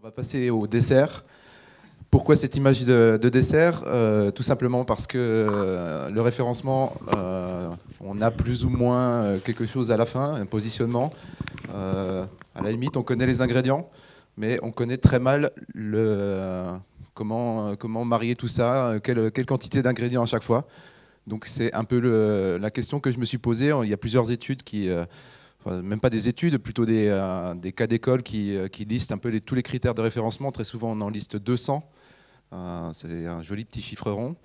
On va passer au dessert. Pourquoi cette image de, dessert? Euh, Tout simplement parce que euh, le référencement, euh, on a plus ou moins quelque chose à la fin, un positionnement. à la limite, on connaît les ingrédients, mais on connaît très mal comment marier tout ça, quelle, quelle quantité d'ingrédients à chaque fois. Donc c'est un peu la question que je me suis posée. Il y a plusieurs études qui même pas des études, plutôt des, euh, cas d'école euh, qui, listent un peu tous les critères de référencement. Très souvent, on en liste 200. Euh, c'est un joli petit chiffre rond.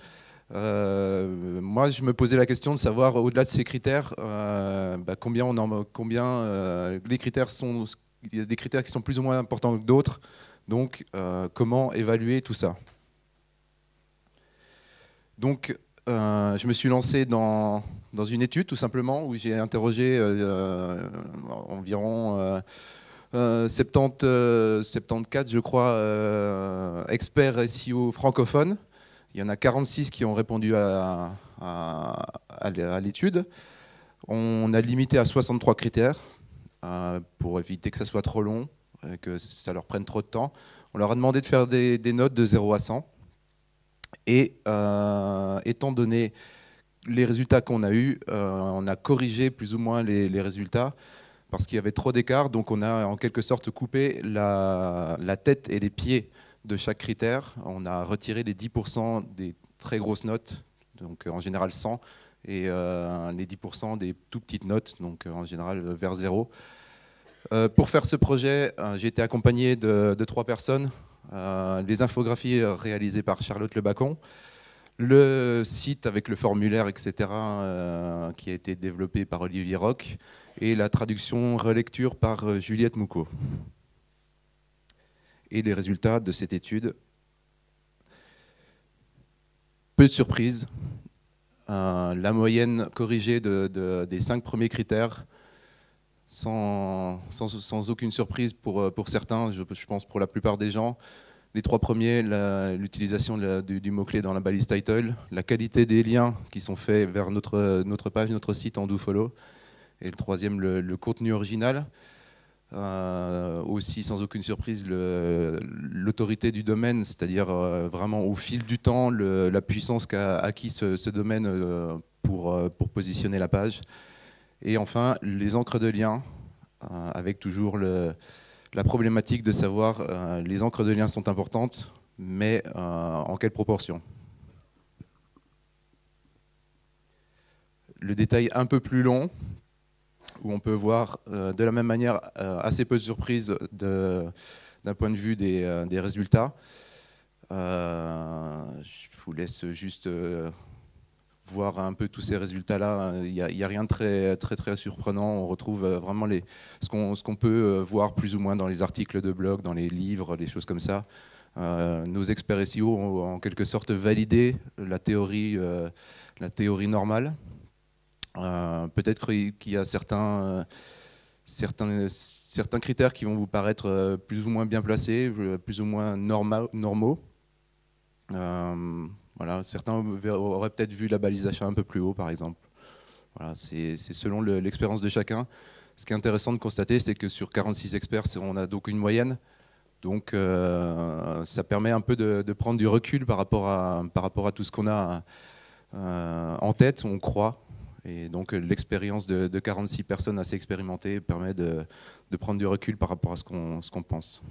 moi, je me posais la question de savoir, au-delà de ces critères, bah, combien, combien les critères sont. Il y a des critères qui sont plus ou moins importants que d'autres. Donc, comment évaluer tout ça? Donc, je me suis lancé dans, une étude tout simplement où j'ai interrogé euh, euh, environ 70, euh, 74, je crois, experts SEO francophones. Il y en a 46 qui ont répondu à, l'étude. On a limité à 63 critères pour éviter que ça soit trop long, que ça leur prenne trop de temps. On leur a demandé de faire des, des notes de 0 à 100. Et étant donné les résultats qu'on a eus, euh, on a corrigé plus ou moins les, résultats parce qu'il y avait trop d'écart. Donc on a en quelque sorte coupé la, tête et les pieds de chaque critère. On a retiré les 10% des très grosses notes, donc en général 100, et euh, les 10% des tout petites notes, donc en général vers zéro. Euh, pour faire ce projet, j'ai été accompagné de, de trois personnes. Les infographies réalisées par Charlotte Lebacon, le site avec le formulaire, etc., euh, qui a été développé par Olivier Roch, et la traduction relecture par euh, Juliette Moucault. Et les résultats de cette étude. Peu de surprises. Euh, la moyenne corrigée des cinq premiers critères, sans, aucune surprise pour, pour certains, je pense pour la plupart des gens, les trois premiers, l'utilisation du, mot-clé dans la balise title, la qualité des liens qui sont faits vers notre, page, notre site en do-follow, et le troisième, le, contenu original. Euh, aussi, sans aucune surprise, l'autorité du domaine, c'est-à-dire euh, vraiment au fil du temps, la puissance qu'a acquis ce, domaine euh, pour positionner la page. Et enfin, les encres de liens, avec toujours la problématique de savoir euh, les encres de liens sont importantes, mais euh, en quelle proportion. Le détail un peu plus long, où on peut voir euh, de la même manière assez peu de surprises d'un point de vue des résultats. je vous laisse juste voir un peu tous ces résultats-là. Il n'y a, rien de très, très, très surprenant. On retrouve euh, vraiment les, ce qu'on peut euh, voir plus ou moins dans les articles de blog, dans les livres, des choses comme ça. Euh, nos experts SEO ont en quelque sorte validé la théorie, la théorie normale. Peut-être qu'il y a certains, certains, certains critères qui vont vous paraître plus ou moins bien placés, plus ou moins normaux certains auraient peut-être vu la balise un peu plus haut, par exemple. Voilà, c'est selon l'expérience de chacun. Ce qui est intéressant de constater, c'est que sur 46 experts, on a donc une moyenne. Donc euh, ça permet un peu de, prendre du recul par rapport à, par rapport à tout ce qu'on a euh, en tête, on croit. Et donc l'expérience de, 46 personnes assez expérimentées permet de, prendre du recul par rapport à ce qu'on pense.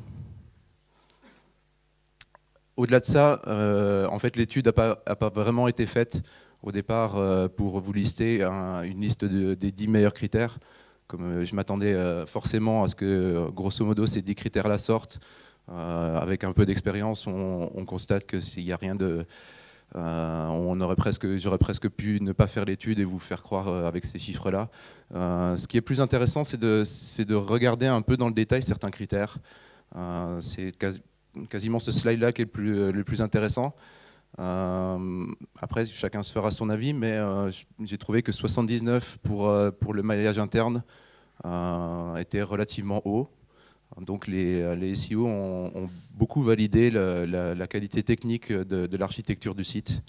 Au-delà de ça, euh, en fait, l'étude n'a pas, vraiment été faite au départ euh, pour vous lister une liste des 10 meilleurs critères. Comme euh, je m'attendais forcément à ce que, grosso modo, ces 10 critères-là sortent. avec un peu d'expérience, on, constate que s'il n'y a rien de... on aurait presque, j'aurais presque pu ne pas faire l'étude et vous faire croire avec ces chiffres-là. ce qui est plus intéressant, c'est de, de, regarder un peu dans le détail certains critères. c'est quasiment ce slide-là qui est le plus, euh, intéressant. Euh, après, chacun se fera son avis, mais euh, j'ai trouvé que 79 pour, pour le maillage interne était relativement haut. Donc les, les SEO ont, beaucoup validé la, qualité technique de, l'architecture du site.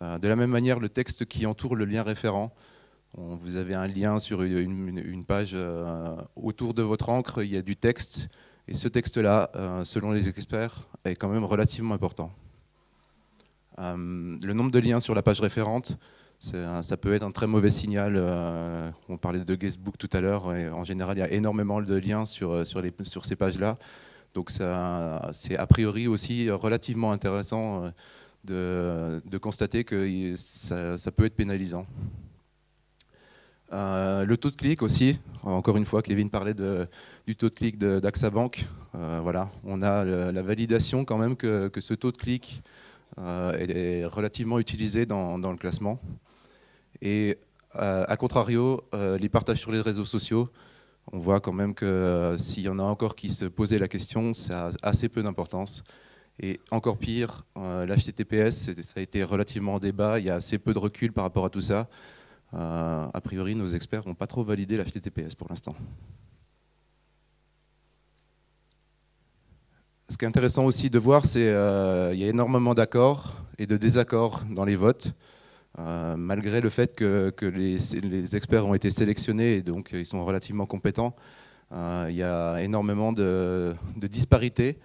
de la même manière, le texte qui entoure le lien référent, vous avez un lien sur une, une page autour de votre encre, il y a du texte Et ce texte-là, selon les experts, est quand même relativement important. le nombre de liens sur la page référente, ça peut être un très mauvais signal. on parlait de guestbook tout à l'heure, et en général, il y a énormément de liens sur, ces pages-là. Donc c'est a priori aussi relativement intéressant euh, de, constater que ça, peut être pénalisant. Euh, le taux de clic aussi, encore une fois, Kevin parlait du taux de clic d'AXA Bank. Euh, voilà, on a la validation quand même que, ce taux de clic est, relativement utilisé dans, le classement. Et à contrario, les partages sur les réseaux sociaux, on voit quand même que euh, s'il y en a encore qui se posaient la question, ça a assez peu d'importance. Et encore pire, euh, l'HTTPS, ça a été relativement en débat, il y a assez peu de recul par rapport à tout ça. Euh, a priori, nos experts n'ont pas trop validé l'HTTPS pour l'instant. Ce qui est intéressant aussi de voir, c'est qu'il y a énormément d'accords et de désaccords dans les votes. Euh, malgré le fait que, les, experts ont été sélectionnés et donc ils sont relativement compétents, euh, il y a énormément de, disparités.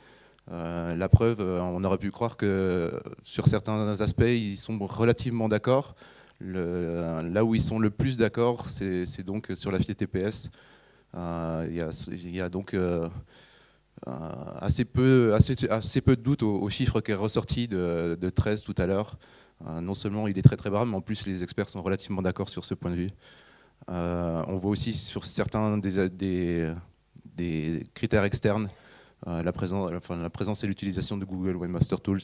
Euh, la preuve, on aurait pu croire que sur certains aspects, ils sont relativement d'accord. Là où ils sont le plus d'accord, c'est donc sur l'HTTPS. Il, il, y a donc assez, peu, assez, peu de doutes au, chiffre qui est ressorti de, de 13 tout à l'heure. Euh, non seulement il est très très bas, mais en plus les experts sont relativement d'accord sur ce point de vue. Euh, on voit aussi sur certains des, critères externes euh, la, présence, et l'utilisation de Google Webmaster Tools,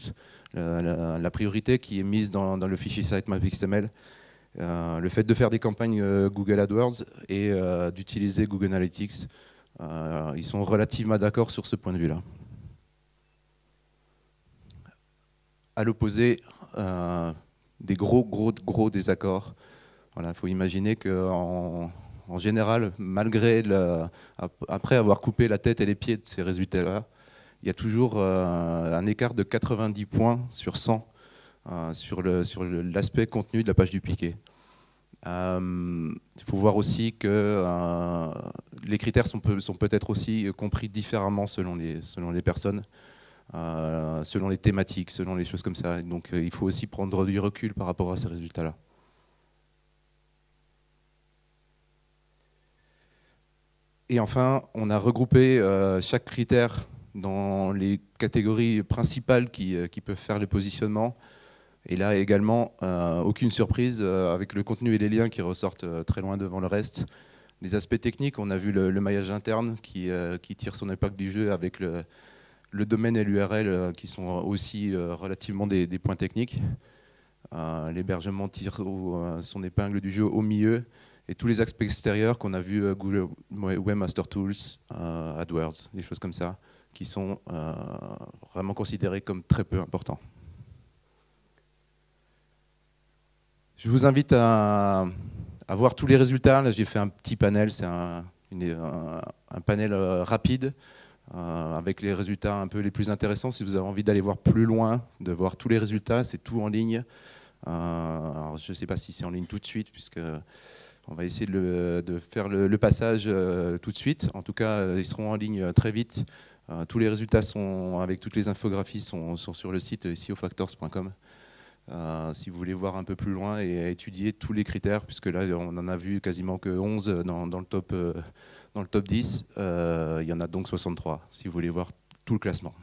la, priorité qui est mise dans, le fichier sitemap XML, le fait de faire des campagnes Google AdWords et d'utiliser Google Analytics. ils sont relativement d'accord sur ce point de vue-là. À l'opposé, euh, des gros, gros, gros désaccords. Il faut imaginer qu'en en général, malgré le, après avoir coupé la tête et les pieds de ces résultats-là, il y a toujours euh, un écart de 90 points sur 100 euh, sur l'aspect sur contenu de la page dupliquée. Il faut voir aussi que les critères sont, sont peut-être aussi compris différemment selon les, selon les personnes. Euh, selon les thématiques, selon les choses comme ça. Donc euh, il faut aussi prendre du recul par rapport à ces résultats-là. Et enfin, on a regroupé euh, chaque critère dans les catégories principales qui, peuvent faire le positionnement. Et là également, aucune surprise avec le contenu et les liens qui ressortent très loin devant le reste. Les aspects techniques, on a vu le, maillage interne qui, tire son impact du jeu avec le, domaine et l'URL euh, qui sont aussi euh, relativement des, points techniques. Euh, l'hébergement tire son épingle du jeu au milieu et tous les aspects extérieurs qu'on a vu Google Webmaster Tools, AdWords, des choses comme ça, qui sont vraiment considérés comme très peu importants. Je vous invite à, voir tous les résultats. Là, j'ai fait un petit panel, c'est un, panel rapide. Euh, avec les résultats un peu les plus intéressants. Si vous avez envie d'aller voir plus loin, de voir tous les résultats, c'est tout en ligne. Euh, je ne sais pas si c'est en ligne tout de suite, puisque on va essayer de, faire le, passage euh, tout de suite. En tout cas, ils seront en ligne très vite. tous les résultats sont, avec toutes les infographies sont, sur le site ciofactors.com. si vous voulez voir un peu plus loin et étudier tous les critères, puisque là on en a vu quasiment que 11 dans, le top dans le top 10, euh, il y en a donc 63, si vous voulez voir tout le classement.